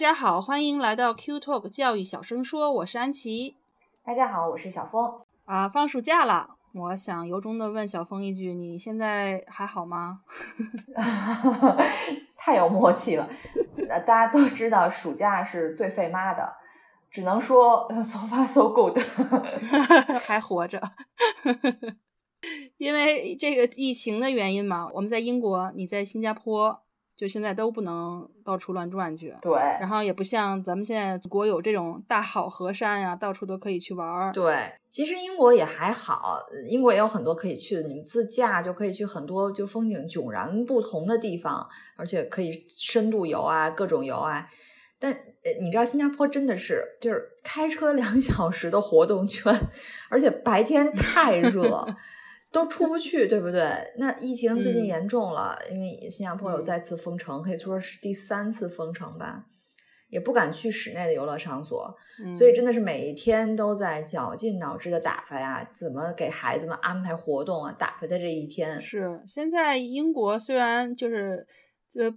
家好，欢迎来到 Q Talk 教育小声说，我是安琪。大家好，我是小峰。啊，放暑假了，我想由衷的问小峰一句：你现在还好吗？太有默契了。呃，大家都知道暑假是最费妈的，只能说 so far so good，还活着。因为这个疫情的原因嘛，我们在英国，你在新加坡。就现在都不能到处乱转去，对，然后也不像咱们现在国有这种大好河山呀，到处都可以去玩儿。对，其实英国也还好，英国也有很多可以去的，你们自驾就可以去很多就风景迥然不同的地方，而且可以深度游啊，各种游啊。但你知道新加坡真的是就是开车两 小时的活动圈，而且白天太热。都出不去，对不对？那疫情最近严重了，因为新加坡有再次封城，可以说是第三次封城吧，也不敢去室内的游乐场所，所以真的是每一天都在绞尽脑汁的打发呀，怎么给孩子们安排活动啊？打发的这一天是现在英国虽然就是呃，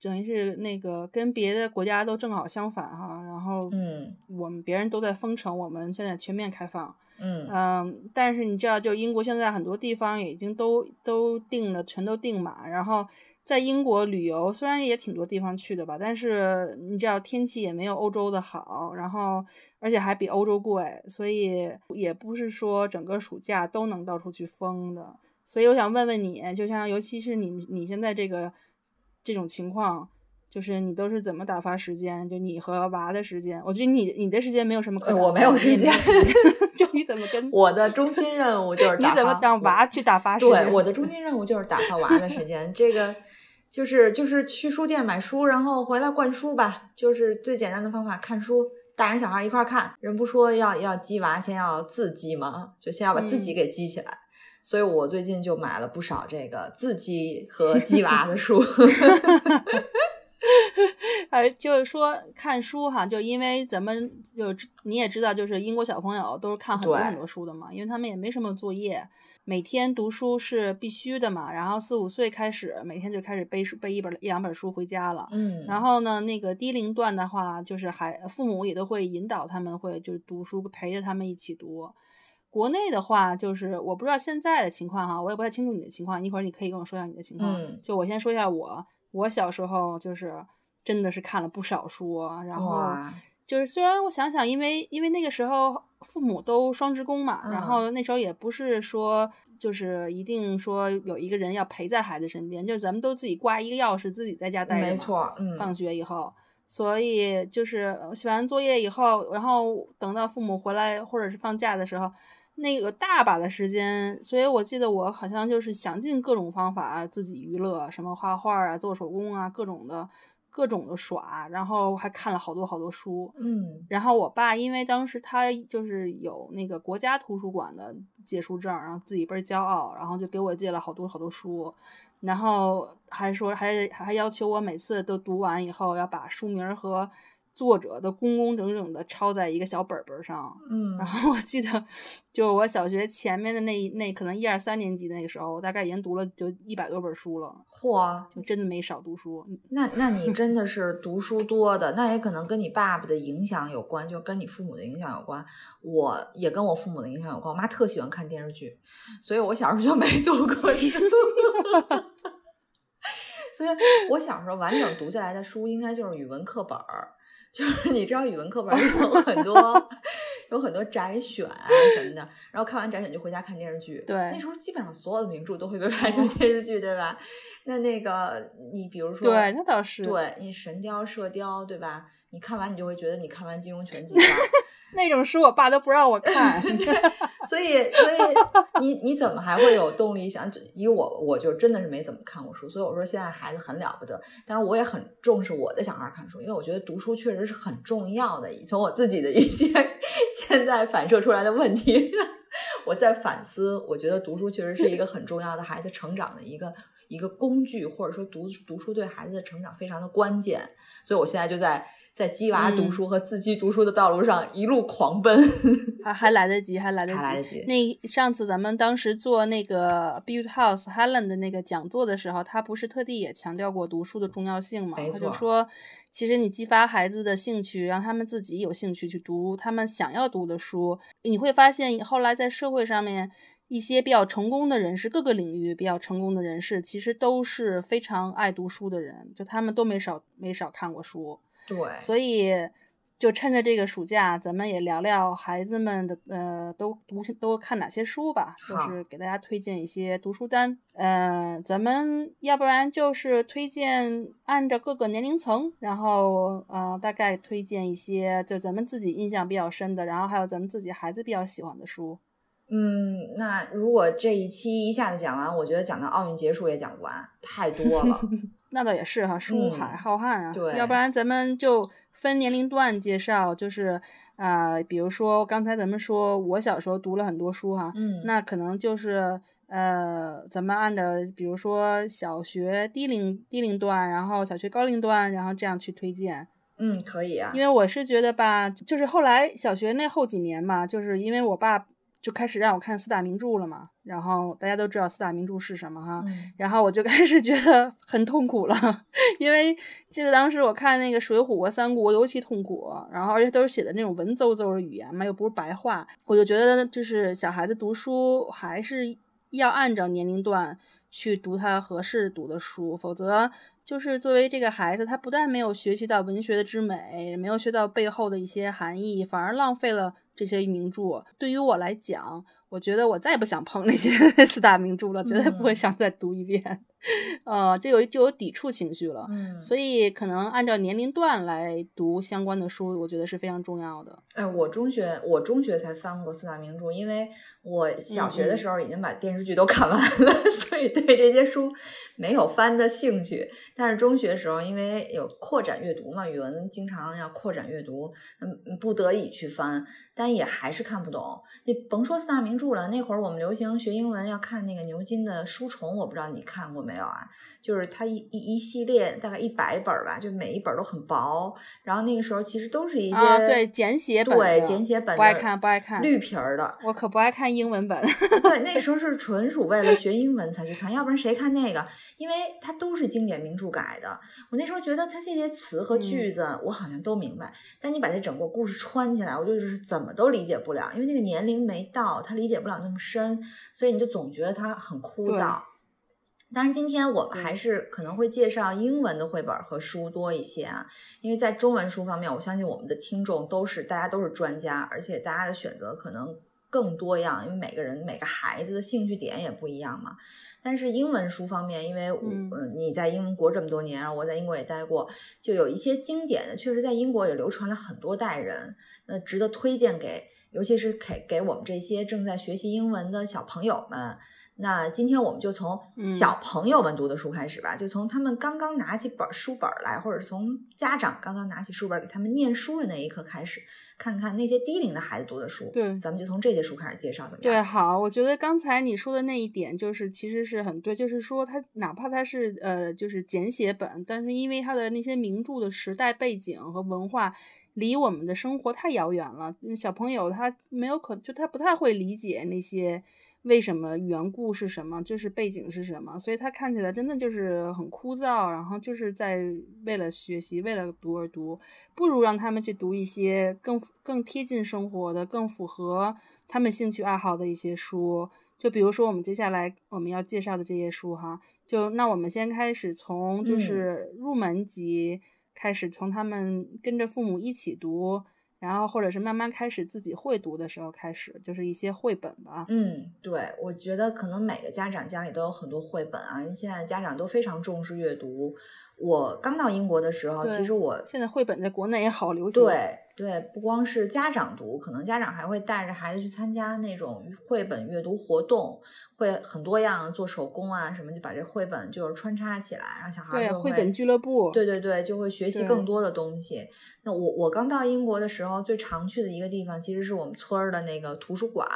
等于是那个跟别的国家都正好相反哈，然后嗯，我们别人都在封城，我们现在全面开放。嗯嗯，但是你知道，就英国现在很多地方已经都都定了，全都定满。然后在英国旅游，虽然也挺多地方去的吧，但是你知道天气也没有欧洲的好，然后而且还比欧洲贵，所以也不是说整个暑假都能到处去疯的。所以我想问问你，就像尤其是你你现在这个这种情况。就是你都是怎么打发时间？就你和娃的时间，我觉得你你的时间没有什么可。我没有时间，就你怎么跟 我的中心任务就是你怎么让娃去打发时间？对，我的中心任务就是打发娃的时间。这个就是就是去书店买书，然后回来灌书吧，就是最简单的方法，看书，大人小孩一块看。人不说要要激娃，先要自激吗？就先要把自己给激起来。所以我最近就买了不少这个自激和鸡娃的书。呃，就是说看书哈，就因为咱们就你也知道，就是英国小朋友都是看很多很多书的嘛，因为他们也没什么作业，每天读书是必须的嘛。然后四五岁开始，每天就开始背书，背一本一两本书回家了。嗯，然后呢，那个低龄段的话，就是还父母也都会引导他们，会就是读书，陪着他们一起读。国内的话，就是我不知道现在的情况哈，我也不太清楚你的情况，一会儿你可以跟我说一下你的情况。嗯，就我先说一下我。我小时候就是真的是看了不少书，然后就是虽然我想想，因为因为那个时候父母都双职工嘛，然后那时候也不是说就是一定说有一个人要陪在孩子身边，就是咱们都自己挂一个钥匙，自己在家待着，没错，嗯，放学以后，所以就是写完作业以后，然后等到父母回来或者是放假的时候。那个大把的时间，所以我记得我好像就是想尽各种方法自己娱乐，什么画画啊、做手工啊，各种的、各种的耍，然后还看了好多好多书。嗯，然后我爸因为当时他就是有那个国家图书馆的借书证，然后自己倍儿骄傲，然后就给我借了好多好多书，然后还说还还要求我每次都读完以后要把书名和。作者的工工整整的抄在一个小本本上，嗯，然后我记得，就我小学前面的那那可能一二三年级那个时候，我大概已经读了就一百多本书了，嚯，就真的没少读书。那那你真的 是读书多的，那也可能跟你爸爸的影响有关，就跟你父母的影响有关。我也跟我父母的影响有关，我妈特喜欢看电视剧，所以我小时候就没读过书。所以我小时候完整读下来的书，应该就是语文课本儿。就是你知道语文课本有很多有很多摘选啊什么的，然后看完摘选就回家看电视剧。对，那时候基本上所有的名著都会被拍成电视剧，对吧？那那个你比如说，对，那倒是。对你《神雕》《射雕》，对吧？你看完你就会觉得你看完《金庸全集》了。那种书我爸都不让我看，所以所以你你怎么还会有动力想？以我我就真的是没怎么看过书，所以我说现在孩子很了不得。但是我也很重视我的小孩看书，因为我觉得读书确实是很重要的。从我自己的一些 现在反射出来的问题，我在反思，我觉得读书确实是一个很重要的孩子成长的一个一个工具，或者说读读书对孩子的成长非常的关键。所以我现在就在。在鸡娃读书和自己读书的道路上一路狂奔，还还来得及，还来得及。得及。那上次咱们当时做那个 Build House Helen 的那个讲座的时候，他不是特地也强调过读书的重要性吗？他就说，其实你激发孩子的兴趣，让他们自己有兴趣去读他们想要读的书，你会发现后来在社会上面一些比较成功的人士，各个领域比较成功的人士，其实都是非常爱读书的人，就他们都没少没少看过书。对，所以就趁着这个暑假，咱们也聊聊孩子们的呃，都读都看哪些书吧，就是给大家推荐一些读书单。嗯，咱们要不然就是推荐按照各个年龄层，然后呃，大概推荐一些就咱们自己印象比较深的，然后还有咱们自己孩子比较喜欢的书。嗯，那如果这一期一下子讲完，我觉得讲到奥运结束也讲不完，太多了。那倒也是哈，书海浩瀚啊。对，要不然咱们就分年龄段介绍，就是啊，比如说刚才咱们说我小时候读了很多书哈，嗯，那可能就是呃，咱们按照比如说小学低龄低龄段，然后小学高龄段，然后这样去推荐。嗯，可以啊。因为我是觉得吧，就是后来小学那后几年嘛，就是因为我爸。就开始让我看四大名著了嘛，然后大家都知道四大名著是什么哈，然后我就 开始觉得很痛苦了，因为记得当时我看那个《水浒》和《三国》尤其痛苦，然后而且都是写的那种文绉绉的语言嘛，又不是白话，我就觉得就是小孩子读书还是要按照年龄段去读他合适读的书，否则就是作为这个孩子，他不但没有学习到文学的之美，没有学到背后的一些含义，反而浪费了。这些名著对于我来讲，我觉得我再也不想碰那些 四大名著了，绝对不会想再读一遍。呃，就有就有抵触情绪了，嗯，所以可能按照年龄段来读相关的书，我觉得是非常重要的。哎，我中学我中学才翻过四大名著，因为我小学的时候已经把电视剧都看完了，所以对这些书没有翻的兴趣。但是中学时候因为有扩展阅读嘛，语文经常要扩展阅读，嗯，不得已去翻，但也还是看不懂。你甭说四大名著了，那会儿我们流行学英文要看那个牛津的书虫，我不知道你看过没有啊？就是它一一一系列大概一百本吧，就每一本都很薄。然后那个时候其实都是一些对简写本，对简写本不爱看不爱看绿皮儿的。我可不爱看英文本。对，那 时候是纯属为了学英文才去看，要不然谁看那个？因为它都是经典名著改的。我那时候觉得它这些词和句子我好像都明白，但你把这整个故事串起来，我就是怎么都理解不了，因为那个年龄没到，他理解不了那么深，所以你就总觉得它很枯燥。当然，今天我们还是可能会介绍英文的绘本和书多一些啊，因为在中文书方面，我相信我们的听众都是大家都是专家，而且大家的选择可能更多样，因为每个人每个孩子的兴趣点也不一样嘛。但是英文书方面，因为嗯你在英国这么多年，我在英国也待过，就有一些经典的，确实在英国也流传了很多代人，那值得推荐给，尤其是给给我们这些正在学习英文的小朋友们。那今天我们就从小朋友们读的书开始吧，就从他们刚刚拿起本书本来，或者从家长刚刚拿起书本给他们念书的那一刻开始，看看那些低龄的孩子读的书。对，咱们就从这些书开始介绍，怎么样？对，好，我觉得刚才你说的那一点就是其实是很对，就是说他哪怕他是呃就是简写本，但是因为他的那些名著的时代背景和文化离我们的生活太遥远了，小朋友他没有可就他不太会理解那些。为什么缘故是什么？就是背景是什么？所以他看起来真的就是很枯燥，然后就是在为了学习、为了读而读，不如让他们去读一些更更贴近生活的、更符合他们兴趣爱好的一些书。就比如说我们接下来我们要介绍的这些书哈，就那我们先开始从就是入门级开始，从他们跟着父母一起读。然后，或者是慢慢开始自己会读的时候开始，就是一些绘本吧。嗯，对，我觉得可能每个家长家里都有很多绘本啊，因为现在家长都非常重视阅读。我刚到英国的时候，其实我现在绘本在国内也好流行。对对，不光是家长读，可能家长还会带着孩子去参加那种绘本阅读活动，会很多样，做手工啊什么，就把这绘本就是穿插起来，让小孩对就绘本俱乐部，对对对，就会学习更多的东西。那我我刚到英国的时候，最常去的一个地方其实是我们村儿的那个图书馆。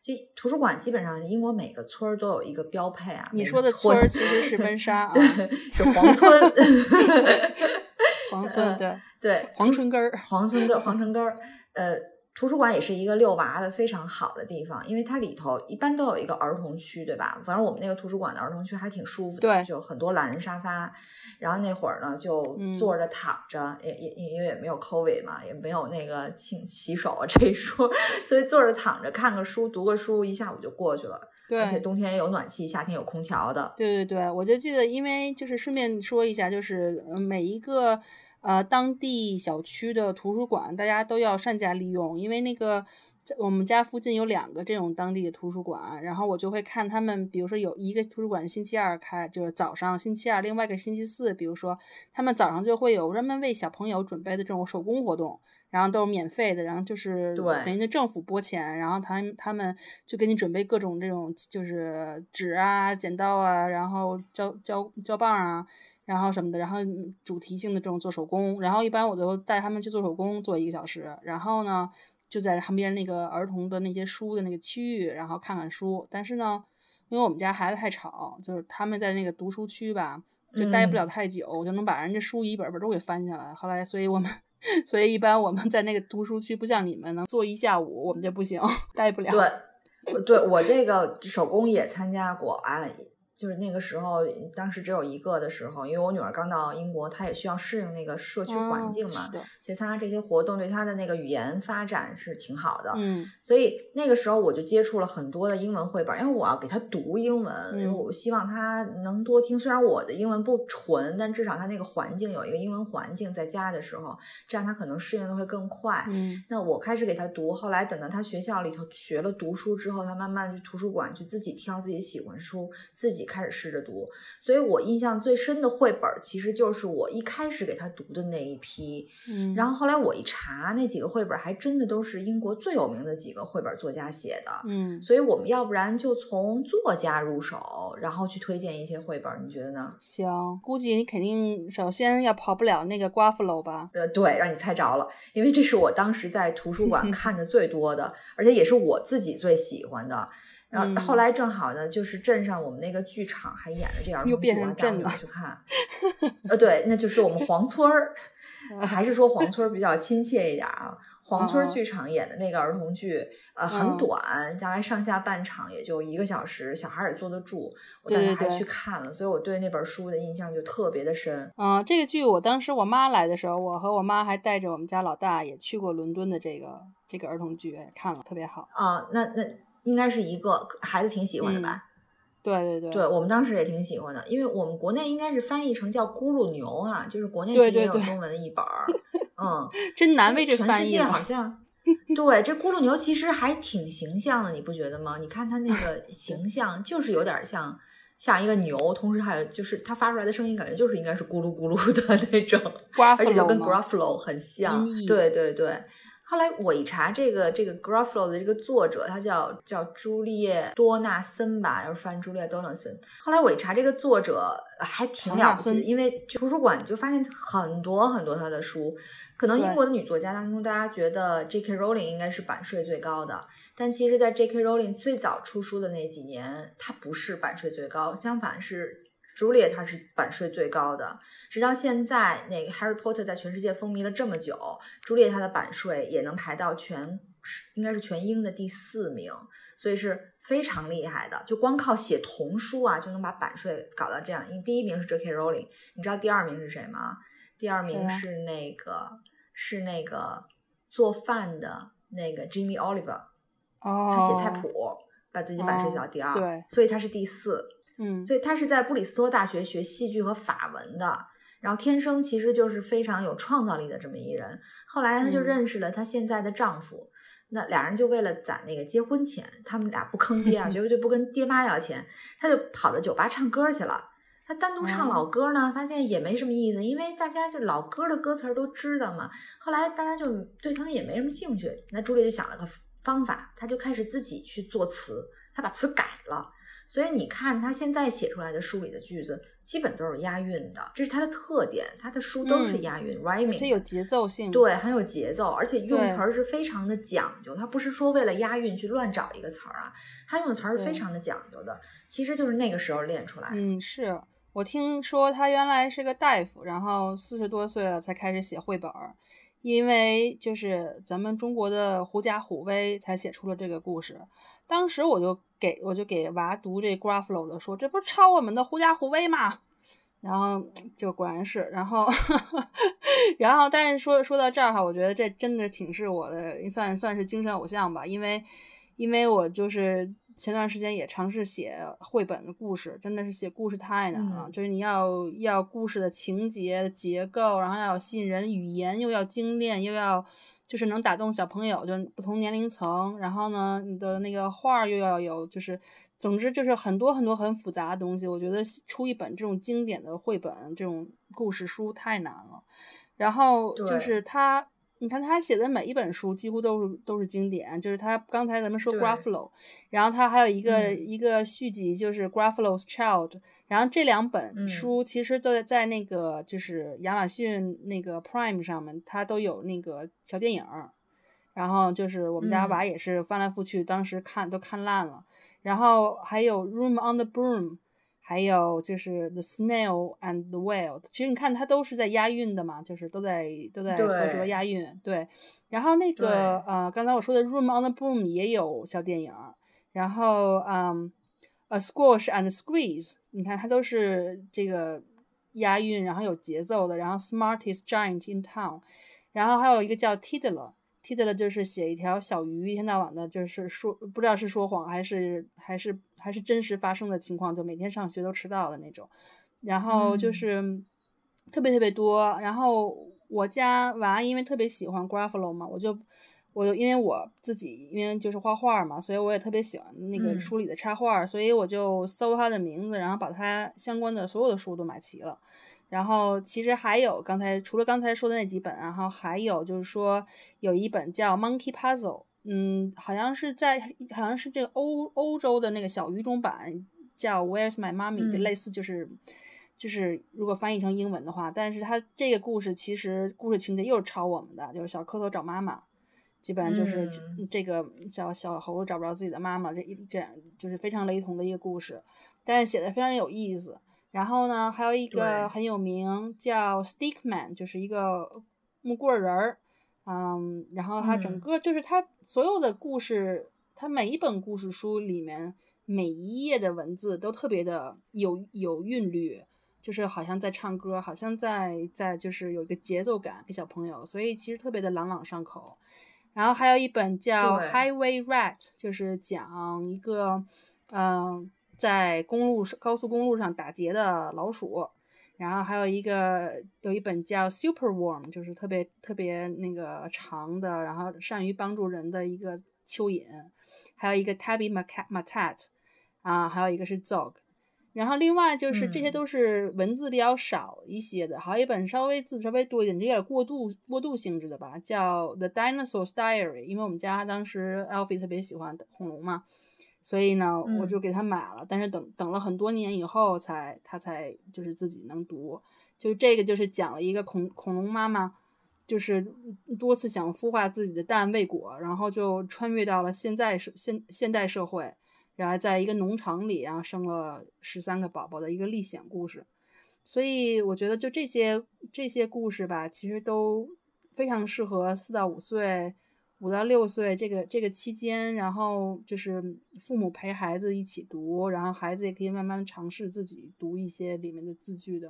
就图书馆基本上英国每个村儿都有一个标配啊。你说的村村儿其实是温莎啊，对，是黄村。黄 村对对，黄村根儿，黄村根儿，黄城根儿，呃，图书馆也是一个遛娃的非常好的地方，因为它里头一般都有一个儿童区，对吧？反正我们那个图书馆的儿童区还挺舒服的，对就很多懒人沙发。然后那会儿呢，就嗯坐着躺着，也也也因为也没有 COVID 嘛，也没有那个清洗手啊这一说，所以坐着躺着看个书，读个书，一下午就过去了。对而且冬天有暖气，夏天有空调的。对对对，我就记得，因为就是顺便说一下，就是呃每一个呃当地小区的图书馆，大家都要善加利用，因为那个在我们家附近有两个这种当地的图书馆，然后我就会看他们，比如说有一个图书馆星期二开，就是早上星期二，另外一个星期四，比如说他们早上就会有专门为小朋友准备的这种手工活动。然后都是免费的，然后就是对等于那政府拨钱，然后他们他们就给你准备各种这种就是纸啊、剪刀啊，然后胶胶胶棒啊，然后什么的，然后主题性的这种做手工，然后一般我都带他们去做手工，做一个小时，然后呢就在旁边那个儿童的那些书的那个区域，然后看看书，但是呢，因为我们家孩子太吵，就是他们在那个读书区吧，就待不了太久，我就能把人家书一本本都给翻下来。后来，所以我们，所以一般我们在那个读书区，不像你们能坐一下午，我们就不行，待不了。对，对我这个手工也参加过啊，就是那个时候，当时只有一个的时候，因为我女儿刚到英国，她也需要适应那个社区环境嘛所以参加这些活动对她的那个语言发展是挺好的。嗯所以那个时候我就接触了很多的英文绘本，因为我要给她读英文，我希望她能多听。虽然我的英文不纯，但至少她那个环境有一个英文环境，在家的时候，这样她可能适应的会更快。嗯那我开始给她读，后来等到她学校里头学了读书之后，她慢慢去图书馆去自己挑自己喜欢书，自己开始试着读。所以我印象最深的绘本，其实就是我一开始给他读的那一批。嗯，然后后来我一查，那几个绘本还真的都是英国最有名的几个绘本作家写的。嗯，所以我们要不然就从作家入手，然后去推荐一些绘本，你觉得呢？行，估计你肯定首先要跑不了那个 Gruffalo 吧？呃，对，让你猜着了，因为这是我当时在图书馆 看的最多的，而且也是我自己最喜欢的。然后嗯后来正好呢，就是镇上我们那个剧场还演了这样又变我成镇了去看。呃，对，那就是我们黄村儿，还是说黄村儿比较亲切一点啊？黄村剧场演的那个儿童剧，呃，很嗯短，大概上下半场也就一个小时，小孩儿也坐得住。我带对对对他还去看了，所以我对那本书的印象就特别的深。嗯，这个剧我当时我妈来的时候，我和我妈还带着我们家老大也去过伦敦的这个这个儿童剧，看了特别好。啊，那那应该是一个孩子挺喜欢的吧？对对对对我们当时也挺喜欢的，因为我们国内应该是翻译成叫《咕噜牛》啊，就是国内其实也有中文的一本儿，嗯，真难为这全翻译全世界好。像。对，这咕噜牛其实还挺形象的，你不觉得吗？你看它那个 形象，就是有点像像一个牛，同时还有就是它发出来的声音，感觉就是应该是咕噜咕噜的那种。而且就跟 Gruffalo 很像。对对对。后来我一查，这个这个 Gruffalo 的这个作者，他叫叫朱丽叶多纳森吧，要是翻朱丽叶多纳森。后来我一查，这个作者还挺了不起因为图书馆就发现很多很多他的书。可能英国的女作家当中，大家觉得 J.K. Rowling 应该是版税最高的，但其实，在 J.K. Rowling 最早出书的那几年，她不是版税最高，相反是朱丽叶她是版税最高的。直到现在，那个 Harry Potter 在全世界风靡了这么久，朱丽叶她的版税也能排到全应该是全英的第四名，所以是非常厉害的。就光靠写童书啊，就能把版税搞到这样。因为第一名是 J.K. Rowling，你知道第二名是谁吗？第二名是那个是那个做饭的那个 Jimmy Oliver，哦，他写菜谱，把自己版税写到第二，对所以他是第四。嗯，所以他是在布里斯托大学学戏剧和法文的，然后天生其实就是非常有创造力的这么一人。后来他就嗯认识了她现在的丈夫，那俩人就为了攒那个结婚钱，他们俩不坑爹啊，绝不跟爹妈要钱，他就跑到酒吧唱歌去了。他单独唱老歌呢，发现也没什么意思，因为大家就老歌的歌词都知道嘛。后来大家就对他们也没什么兴趣。那朱莉就想了个方法，她就开始自己去作词，她把词改了。所以你看他现在写出来的书里的句子，基本都是押韵的，这是他的特点。他的书都是押韵，rhyming，而且有节奏性，对，很有节奏，而且用词儿是非常的讲究。他不是说为了押韵去乱找一个词儿啊，他用的词儿是非常的讲究的。其实就是那个时候练出来的。嗯，是。我听说他原来是个大夫，然后四十多岁了才开始写绘本儿，因为就是咱们中国的狐假虎威才写出了这个故事。当时我就给我就给娃读这 Grafflo 的，说这不是抄我们的狐假虎威吗？然后就果然是，然后 然后但是说说到这儿哈，我觉得这真的挺是我的算算是精神偶像吧，因为因为我就是。前段时间也尝试写绘本的故事，真的是写故事太难了。就是你要要故事的情节结构，然后要吸引人，语言又要精炼，又要就是能打动小朋友，就不同年龄层。然后呢，你的那个画又要有，就是总之就是很多很多很复杂的东西。我觉得出一本这种经典的绘本这种故事书太难了。然后就是他。你看他写的每一本书几乎都是都是经典，就是他刚才咱们说 Gruffalo，然后他还有一个一个续集就是 Gruffalo's Child，然后这两本书其实都在在那个就是亚马逊那个 Prime 上面，它都有那个小电影，然后就是我们家娃也是翻来覆去，当时看都看烂了，然后还有 Room on the Broom。还有就是 the snail and the whale，其实你看它都是在押韵的嘛，就是都在都在合辙押韵。对，然后那个呃，刚才我说的 room on the broom 也有小电影，然后嗯，a squash and squeeze，你看它都是这个押韵，然后有节奏的。然后 smartest giant in town，然后还有一个叫 Tiddler，Tiddler 就是写一条小鱼，一天到晚的就是说不知道是说谎还是还是。还是真实发生的情况，就每天上学都迟到的那种，然后就是特别特别多。然后我家娃因为特别喜欢 Gruffalo 嘛，我就我就因为我自己因为就是画画嘛，所以我也特别喜欢那个书里的插画，所以我就搜他的名字，然后把他相关的所有的书都买齐了。然后其实还有刚才除了刚才说的那几本，然后还有就是说有一本叫 Monkey Puzzle。嗯，好像是在，好像是这个欧欧洲的那个小语种版叫 Where's My Mommy，就类似就是就是如果翻译成英文的话，但是它这个故事其实故事情节又是抄我们的，就是小蝌蚪找妈妈，基本上就是这个小小猴子找不着自己的妈妈，这一这样就是非常雷同的一个故事，但是写的非常有意思。然后呢，还有一个很有名叫 Stickman，就是一个木棍人儿。嗯，然后它整个就是它所有的故事，它每一本故事书里面每一页的文字都特别的有有韵律，就是好像在唱歌，好像在在就是有一个节奏感给小朋友，所以其实特别的朗朗上口。然后还有一本叫《Highway Rat》，就是讲一个嗯在公路高速公路上打劫的老鼠。然后还有一个有一本叫《Super Worm》，就是特别特别那个长的，然后善于帮助人的一个蚯蚓。还有一个 Tabby Matat，啊，还有一个是 Zog。然后另外就是这些都是文字比较少一些的，还有一本稍微字稍微多一点，有点过渡过渡性质的吧，叫《The Dinosaur's Diary》，因为我们家当时 Alfie 特别喜欢恐龙嘛。所以呢，我就给他买了，但是等等了很多年以后，才他才就是自己能读。就是这个，就是讲了一个恐恐龙妈妈，就是多次想孵化自己的蛋未果，然后就穿越到了现在社现现代社会，然后在一个农场里，然后生了十三个宝宝的一个历险故事。所以我觉得，就这些这些故事吧，其实都非常适合四到五岁。五到六岁这个这个期间，然后就是父母陪孩子一起读，然后孩子也可以慢慢尝试自己读一些里面的字句的，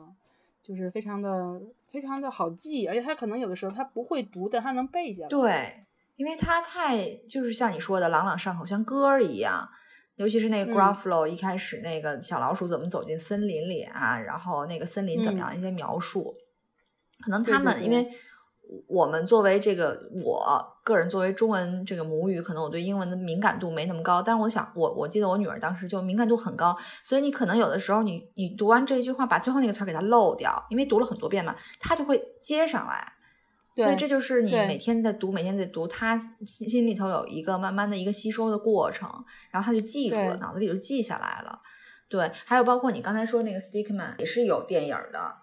就是非常的非常的好记，而且他可能有的时候他不会读，但他能背下来。对，因为他太就是像你说的朗朗上口，像歌儿一样。尤其是那个 Gruffalo 一开始那个小老鼠怎么走进森林里啊，然后那个森林怎么样一些描述，可能他们因为。我们作为这个我个人作为中文这个母语，可能我对英文的敏感度没那么高。但是我想，我我记得我女儿当时就敏感度很高，所以你可能有的时候你你读完这一句话，把最后那个词儿给它漏掉，因为读了很多遍嘛，它就会接上来。对，这就是你每天在读，每天在读，他心心里头有一个慢慢的一个吸收的过程，然后他就记住了，脑子里就记下来了。对，还有包括你刚才说那个 Stickman 也是有电影的，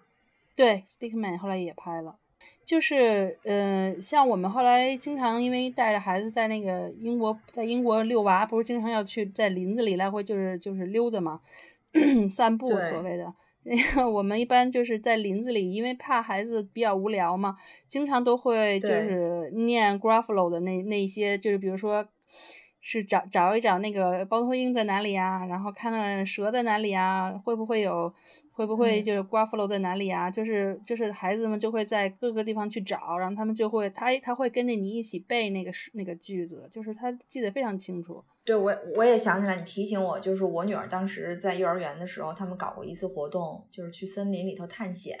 对，Stickman 后来也拍了，就是嗯，像我们后来经常因为带着孩子在那个英国，在英国遛娃，不是经常要去在林子里来回就是就是溜达嘛，散步所谓的。那 个我们一般就是在林子里，因为怕孩子比较无聊嘛，经常都会就是念 Gruffalo 的那那些，就是比如说是找找一找那个猫头鹰在哪里啊，然后看看蛇在哪里啊，会不会有。会不会就是 Gruffalo 在哪里啊？就是就是孩子们就会在各个地方去找，然后他们就会他他会跟着你一起背那个那个句子，就是他记得非常清楚。对我我也想起来，你提醒我，就是我女儿当时在幼儿园的时候，他们搞过一次活动，就是去森林里头探险。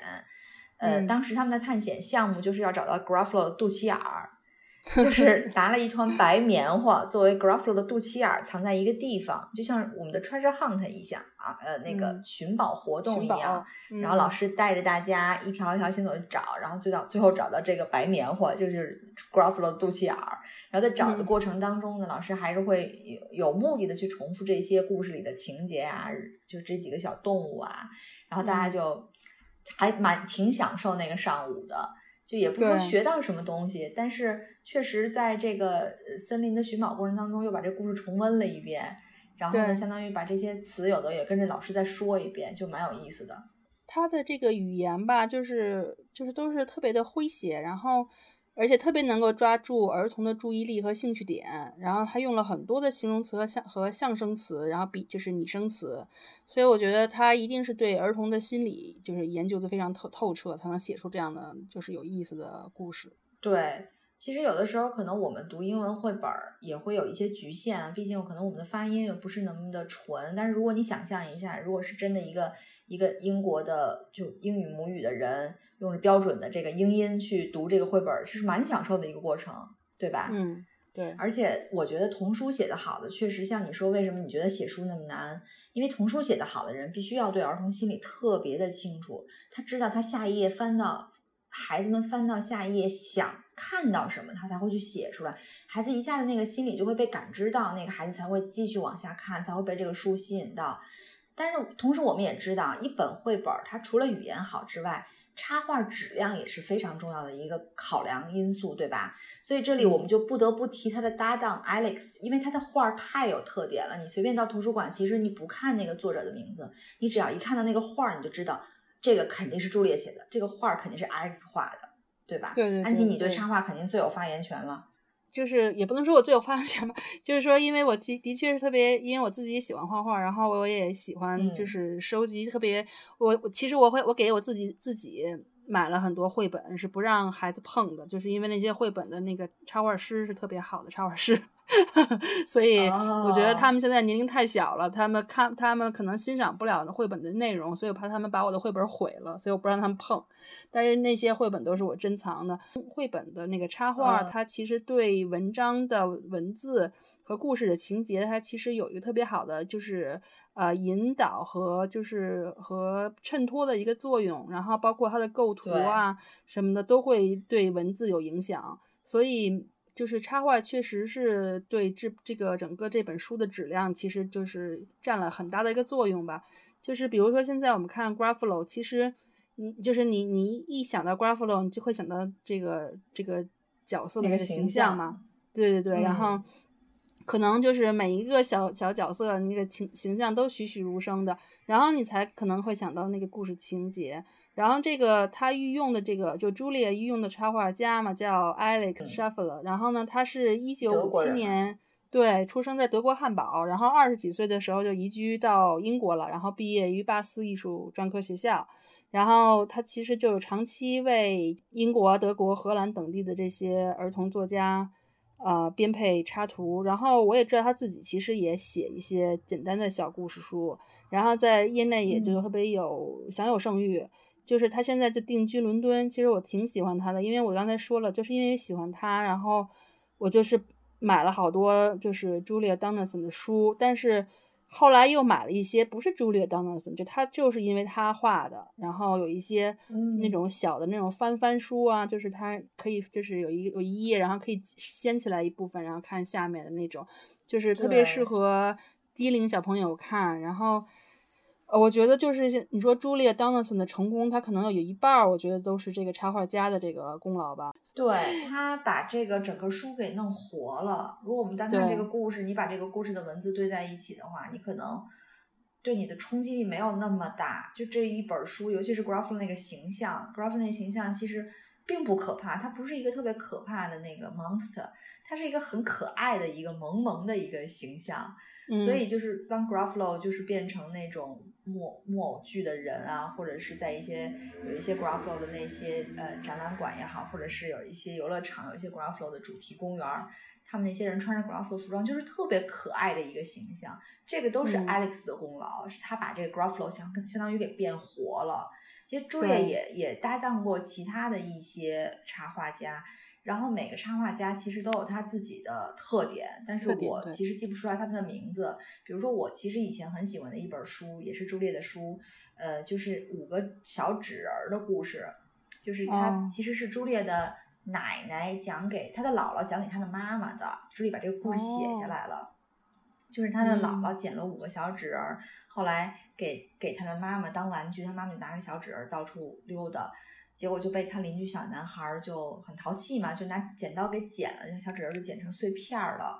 呃，当时他们的探险项目就是要找到 Gruffalo 的肚脐眼儿。就是拿了一团白棉花作为 Gruffalo 的肚脐眼藏在一个地方，就像我们的 Treasure Hunt 一样啊，呃，那个寻宝活动一样。然后老师带着大家一条一条线索去找，然后最到最后找到这个白棉花，就是 Gruffalo 的肚脐眼儿。然后在找的过程当中呢，老师还是会有有目的的去重复这些故事里的情节啊，就这几个小动物啊，然后大家就还蛮挺享受那个上午的。就也不说学到什么东西，但是确实在这个森林的寻宝过程当中，又把这故事重温了一遍，然后呢，相当于把这些词有的也跟着老师再说一遍，就蛮有意思的。他的这个语言吧，就是就是都是特别的诙谐，然后。而且特别能够抓住儿童的注意力和兴趣点，然后他用了很多的形容词和象和象声词，然后比就是拟声词，所以我觉得他一定是对儿童的心理就是研究的非常透透彻，才能写出这样的就是有意思的故事。对，其实有的时候可能我们读英文绘本也会有一些局限，毕竟可能我们的发音又不是那么的纯。但是如果你想象一下，如果是真的一个一个英国的就英语母语的人。用着标准的这个英音去读这个绘本，其实蛮享受的一个过程，对吧？嗯，对。而且我觉得童书写的好的，确实像你说，为什么你觉得写书那么难？因为童书写的好的人，必须要对儿童心理特别的清楚，他知道他下一页翻到孩子们翻到下一页想看到什么，他才会去写出来。孩子一下子那个心理就会被感知到，那个孩子才会继续往下看，才会被这个书吸引到。但是同时我们也知道，一本绘本它除了语言好之外，插画质量也是非常重要的一个考量因素，对吧？所以这里我们就不得不提他的搭档 Alex，因为他的画太有特点了。你随便到图书馆，其实你不看那个作者的名字，你只要一看到那个画，你就知道这个肯定是朱丽叶写的，这个画肯定是 Alex 画的，对吧？对对。安琪，你对插画肯定最有发言权了。就是也不能说我最有发言权吧，就是说，因为我的的确是特别，因为我自己喜欢画画，然后我也喜欢就是收集特别，我其实我会我给我自己自己买了很多绘本，是不让孩子碰的，就是因为那些绘本的那个插画师是特别好的插画师。所以我觉得他们现在年龄太小了，他们看他们可能欣赏不了绘本的内容，所以我怕他们把我的绘本毁了，所以我不让他们碰。但是那些绘本都是我珍藏的，绘本的那个插画，它其实对文章的文字和故事的情节，它其实有一个特别好的就是呃引导和就是和衬托的一个作用，然后包括它的构图啊什么的都会对文字有影响，所以。就是插画确实是对这这个整个这本书的质量，其实就是占了很大的一个作用吧。就是比如说现在我们看 Graffalo，其实你就是你你一想到 Graffalo，你就会想到这个这个角色的那个形象嘛。对对对，然后可能就是每一个小小角色那个形形象都栩栩如生的，然后你才可能会想到那个故事情节。然后这个他御用的这个就朱丽叶御用的插画家嘛，叫 Alex s h a f f e r 然后呢，他是一九五七年对出生在德国汉堡，然后二十几岁的时候就移居到英国了，然后毕业于巴斯艺术专科学校。然后他其实就是长期为英国、德国、荷兰等地的这些儿童作家呃编配插图。然后我也知道他自己其实也写一些简单的小故事书，然后在业内也就特别有享有盛誉。就是他现在就定居伦敦。其实我挺喜欢他的，因为我刚才说了，就是因为喜欢他，然后我就是买了好多就是 Julia Donaldson 的书，但是后来又买了一些不是 Julia Donaldson，就他就是因为他画的，然后有一些那种小的那种翻翻书啊，就是他可以就是有一有一页，然后可以掀起来一部分，然后看下面的那种，就是特别适合低龄小朋友看，然后。呃，我觉得就是你说朱莉·当纳森的成功，他可能有一半儿，我觉得都是这个插画家的这个功劳吧。对他把这个整个书给弄活了。如果我们单看这个故事，你把这个故事的文字堆在一起的话，你可能对你的冲击力没有那么大。就这一本书，尤其是 Gruffalo 那个形象，Gruffalo 那形象其实并不可怕，它不是一个特别可怕的那个 monster，它是一个很可爱的一个萌萌的一个形象。所以就是当 Gruffalo 就是变成那种木木偶剧的人啊，或者是在一些有一些 Gruffalo 的那些呃展览馆也好，或者是有一些游乐场有一些 Gruffalo 的主题公园，他们那些人穿着 Gruffalo 服装，就是特别可爱的一个形象。这个都是 Alex 的功劳，是他把这个 Gruffalo 相相当于给变活了。其实朱莉也也搭档过其他的一些插画家。然后每个插画家其实都有他自己的特点，但是我其实记不出来他们的名字。比如说，我其实以前很喜欢的一本书，也是朱列的书，呃，就是五个小纸人的故事，就是他其实是朱列的奶奶讲给他的姥姥讲给他的妈妈的。朱莉把这个故事写下来了，就是他的姥姥捡了五个小纸人，后来给给他的妈妈当玩具，他妈妈拿着小纸人到处溜达。结果就被他邻居小男孩就很淘气嘛，就拿剪刀给剪了，那小纸人就剪成碎片了。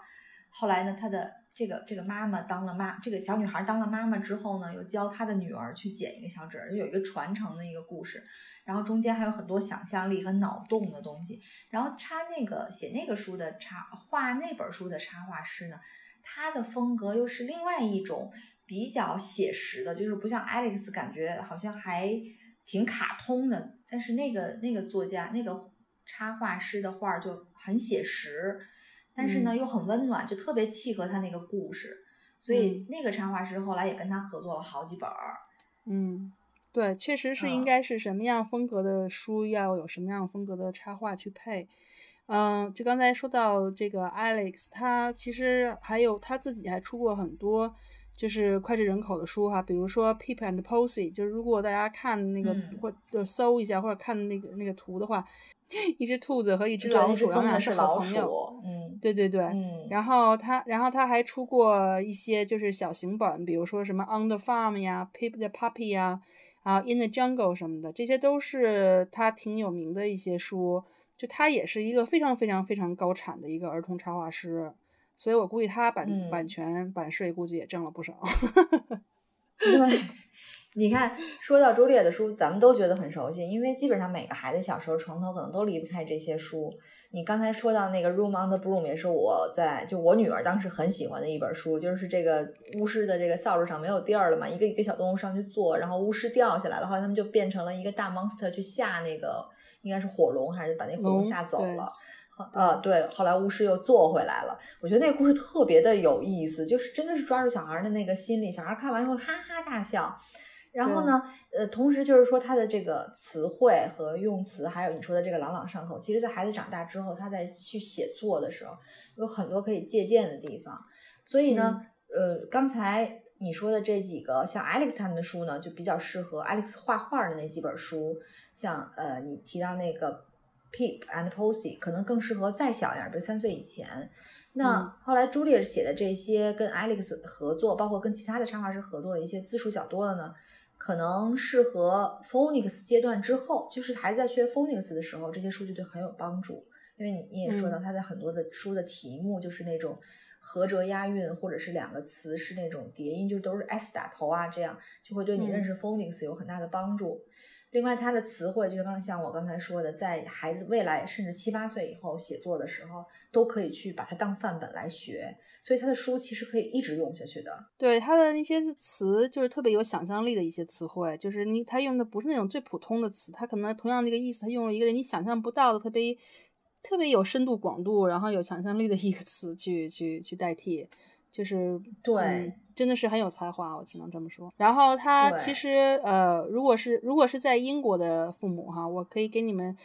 后来呢，他的这个这个妈妈当了妈，这个小女孩当了妈妈之后呢，又教她的女儿去剪一个小纸人，有一个传承的一个故事。然后中间还有很多想象力和脑洞的东西。然后插那个写那个书的插画那本书的插画师呢，他的风格又是另外一种比较写实的，就是不像 Alex 感觉好像还挺卡通的。但是那个那个作家那个插画师的画就很写实，但是呢又很温暖，就特别契合他那个故事。所以那个插画师后来也跟他合作了好几本儿。嗯，对，确实是应该是什么样风格的书要有什么样风格的插画去配。嗯，就刚才说到这个 Alex，他其实还有他自己还出过很多。就是脍炙人口的书哈，比如说《Pip and Posy》，就是如果大家看那个或者搜一下或者看那个那个图的话，一只兔子和一只老鼠，他们俩是好朋友。嗯，对对对。嗯。然后他，然后他还出过一些就是小型本，比如说什么《On the Farm》呀，《Pip the Puppy》呀，啊，《In the Jungle》什么的，这些都是他挺有名的一些书。就他也是一个非常非常非常高产的一个儿童插画师。所以我估计他版版权版税估计也挣了不少。对，你看，说到朱丽叶的书，咱们都觉得很熟悉，因为基本上每个孩子小时候床头可能都离不开这些书。你刚才说到那个《Room on the Broom》，也是我在就我女儿当时很喜欢的一本书，就是这个巫师的这个扫帚上没有地儿了嘛，一个一个小动物上去坐，然后巫师掉下来的话他们就变成了一个大 monster 去吓那个应该是火龙，还是把那火龙吓走了。呃，对，后来巫师又做回来了。我觉得那个故事特别的有意思，就是真的是抓住小孩的那个心理，小孩看完以后哈哈大笑。然后呢，呃，同时就是说他的这个词汇和用词，还有你说的这个朗朗上口，其实在孩子长大之后，他在去写作的时候，有很多可以借鉴的地方。所以呢，呃，刚才你说的这几个像 Alex 他们的书呢，就比较适合 Alex 画画的那几本书，像呃，你提到那个。Pip and Posy 可能更适合再小一点，比如三岁以前。那后来朱莉写的这些跟 Alex 合作，包括跟其他的插画师合作的一些字数小多的呢，可能适合 Phonics 阶段之后，就是孩子在学 Phonics 的时候，这些书就对很有帮助。因为你你也说到，他的很多的书的题目就是那种合辙押韵，或者是两个词是那种叠音，就都是 s 打头啊，这样就会对你认识 Phonics 有很大的帮助。另外，他的词汇就刚像我刚才说的，在孩子未来甚至七八岁以后写作的时候，都可以去把它当范本来学。所以他的书其实可以一直用下去的。对他的那些词，就是特别有想象力的一些词汇，就是你他用的不是那种最普通的词，他可能同样的一个意思，他用了一个你想象不到的特别特别有深度广度，然后有想象力的一个词去去去代替。就是对，真的是很有才华，我只能这么说。然后他其实呃，如果是如果是在英国的父母哈，我可以给你们。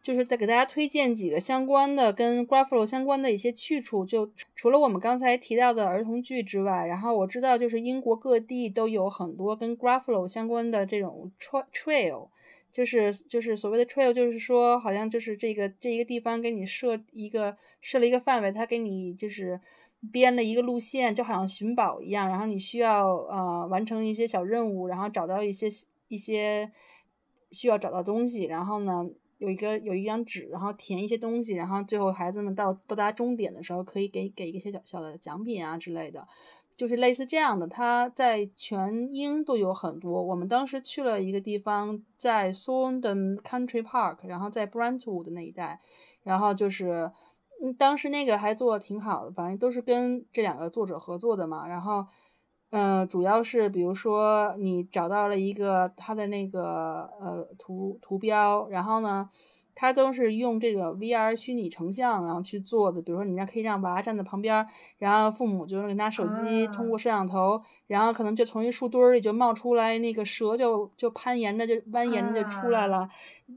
就是再给大家推荐几个相关的跟 Gruffalo 相关的一些去处，就除了我们刚才提到的儿童剧之外，然后我知道就是英国各地都有很多跟 Gruffalo 相关的这种 trail，就是就是所谓的 trail，就是说好像就是这个这一个地方给你设一个设了一个范围，它给你就是编了一个路线，就好像寻宝一样，然后你需要呃完成一些小任务，然后找到一些一些需要找到东西，然后呢。有一个有一张纸，然后填一些东西，然后最后孩子们到到达终点的时候，可以给给一些小小的奖品啊之类的，就是类似这样的。它在全英都有很多。我们当时去了一个地方，在 s o n d o n Country Park，然后在 Brentwood 那一带，然后就是嗯，当时那个还做的挺好的，反正都是跟这两个作者合作的嘛，然后。嗯，主要是比如说你找到了一个他的那个呃图图标，然后呢，它都是用这个 VR 虚拟成像然后去做的。比如说你家可以让娃站在旁边，然后父母就是拿手机通过摄像头，然后可能就从一树堆儿里就冒出来那个蛇，就就攀岩着就蜿蜒着就出来了。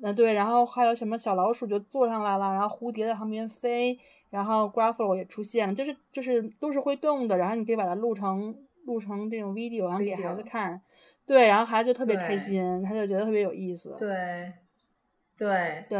啊，对，然后还有什么小老鼠就坐上来了，然后蝴蝶在旁边飞，然后 Gruffalo 也出现了，就是就是都是会动的，然后你可以把它录成。录成这种 video，然后给孩子看，对，然后孩子就特别开心，他就觉得特别有意思。对，对，对。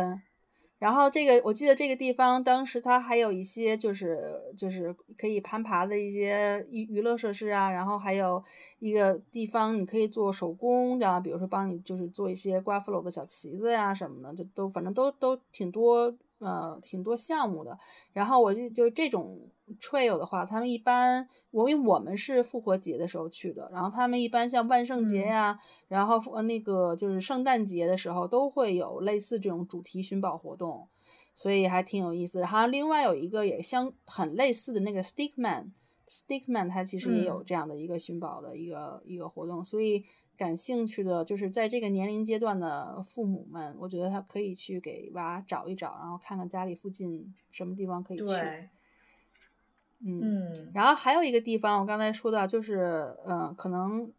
然后这个我记得这个地方当时它还有一些就是就是可以攀爬的一些娱娱乐设施啊，然后还有一个地方你可以做手工的，比如说帮你就是做一些瓜芙楼的小旗子呀什么的，就都反正都都挺多。呃，挺多项目的，然后我就就这种 trail 的话，他们一般我因为我们是复活节的时候去的，然后他们一般像万圣节呀，然后呃那个就是圣诞节的时候都会有类似这种主题寻宝活动，所以还挺有意思。然后另外有一个也相很类似的那个 Stickman，Stickman 它其实也有这样的一个寻宝的一个一个活动，所以。感兴趣的，就是在这个年龄阶段的父母们，我觉得他可以去给娃找一找，然后看看家里附近什么地方可以去。嗯，然后还有一个地方，我刚才说到，就是嗯，可能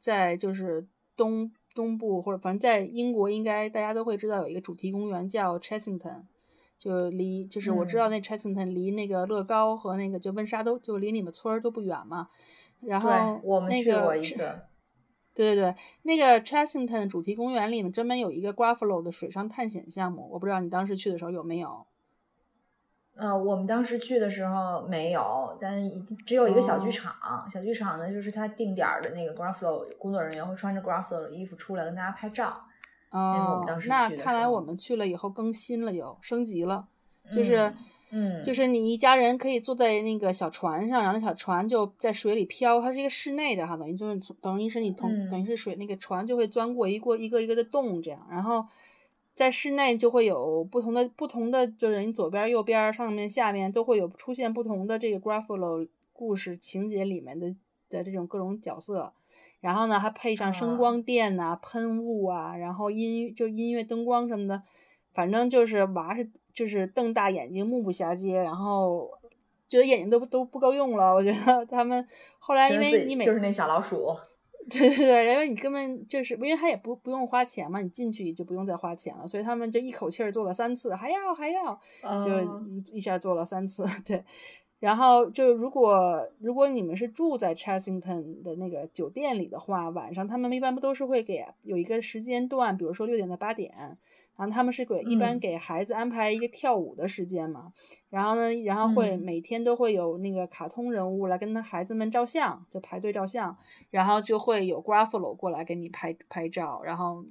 在就是东东部或者反正在英国，应该大家都会知道有一个主题公园叫 Chessington，就离就是我知道那 Chessington 离那个乐高和那个就温莎都就离你们村儿都不远嘛。然后我们去过一次。对对对，那个 Chessington 主题公园里面专门有一个 Gruffalo 的水上探险项目，我不知道你当时去的时候有没有。呃，我们当时去的时候没有，但只有一个小剧场。小剧场呢，就是他定点的那个 Gruffalo 工作人员会穿着 Gruffalo 的衣服出来跟大家拍照。哦，那看来我们去了以后更新了，有升级了，就是。嗯，就是你一家人可以坐在那个小船上，然后那小船就在水里飘，它是一个室内的哈，等于就是等于是你从等于是水那个船就会钻过一过一个一个的洞这样，然后在室内就会有不同的不同的，就是你左边右边上面下面都会有出现不同的这个 Graffalo 故事情节里面的的这种各种角色，然后呢还配上声光电呐、喷雾啊，然后音就音乐灯光什么的，反正就是娃是。就是瞪大眼睛，目不暇接，然后觉得眼睛都都不够用了。我觉得他们后来因为你每就是那小老鼠，对对对，因为你根本就是因为他也不不用花钱嘛，你进去就不用再花钱了，所以他们就一口气儿做了三次，还要还要，就一下做了三次。对，然后就如果如果你们是住在 Chessington 的那个酒店里的话，晚上他们一般不都是会给有一个时间段，比如说六点到八点。然后他们是给一般给孩子安排一个跳舞的时间嘛，然后呢，然后会每天都会有那个卡通人物来跟他孩子们照相，就排队照相，然后就会有 Gruffalo 过来给你拍拍照，然后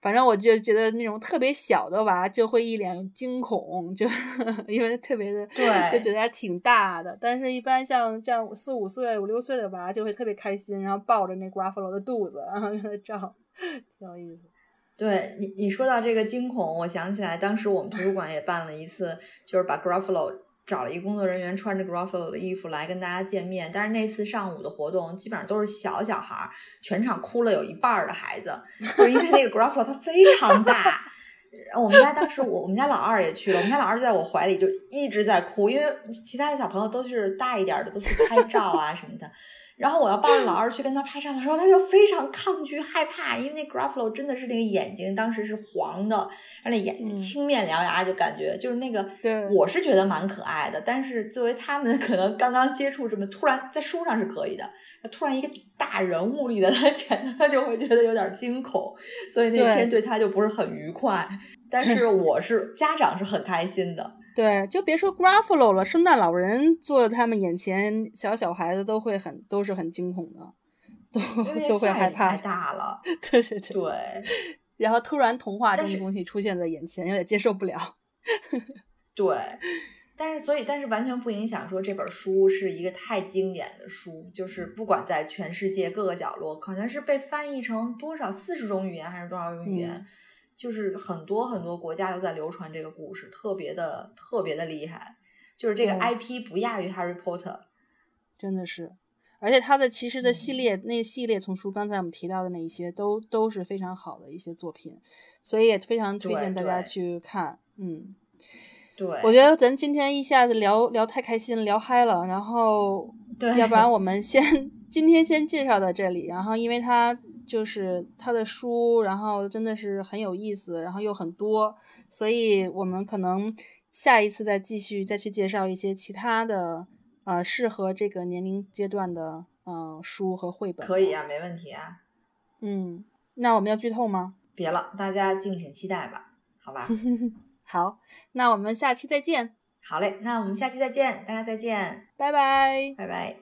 反正我就觉得那种特别小的娃就会一脸惊恐，就 因为特别的对，就觉得还挺大的，但是一般像像四五岁五六岁的娃就会特别开心，然后抱着那 Gruffalo 的肚子，然后跟他照，挺有意思。对你，你说到这个惊恐，我想起来，当时我们图书馆也办了一次，就是把 Gruffalo 找了一个工作人员，穿着 Gruffalo 的衣服来跟大家见面。但是那次上午的活动基本上都是小小孩，全场哭了有一半的孩子，就因为那个 Gruffalo 它非常大，我们家当时我我们家老二也去了，我们家老二在我怀里就一直在哭，因为其他的小朋友都是大一点的，都去拍照啊什么的。然后我要抱着老二去跟他拍照的时候，他就非常抗拒害怕，因为那 Gruffalo 真的是那个眼睛当时是黄的，然后那眼青面獠牙，就感觉就是那个，我是觉得蛮可爱的。但是作为他们可能刚刚接触这么突然，在书上是可以的，突然一个大人物立在他前头，他就会觉得有点惊恐，所以那天对他就不是很愉快。但是我是家长是很开心的。对，就别说 Gruffalo 了，圣诞老人坐在他们眼前，小小孩子都会很都是很惊恐的，都都会害怕。太大了，对 对对。对。然后突然童话这种东西出现在眼前，有点接受不了。对，但是所以但是完全不影响说这本书是一个太经典的书，就是不管在全世界各个角落，好像是被翻译成多少四十种语言还是多少种语言。就是很多很多国家都在流传这个故事，特别的特别的厉害。就是这个 IP 不亚于 Harry Potter，真的是。而且它的其实的系列，那系列丛书，刚才我们提到的那一些，都都是非常好的一些作品，所以也非常推荐大家去看。嗯，对，我觉得咱今天一下子聊聊太开心，聊嗨了。然后，对，要不然我们先 今天先介绍到这里。然后，因为它。就是他的书，然后真的是很有意思，然后又很多，所以我们可能下一次再继续再去介绍一些其他的呃适合这个年龄阶段的呃书和绘本。可以啊，没问题啊。嗯，那我们要剧透吗？别了，大家敬请期待吧，好吧。好，那我们下期再见。好嘞，那我们下期再见，大家再见，拜拜，拜拜。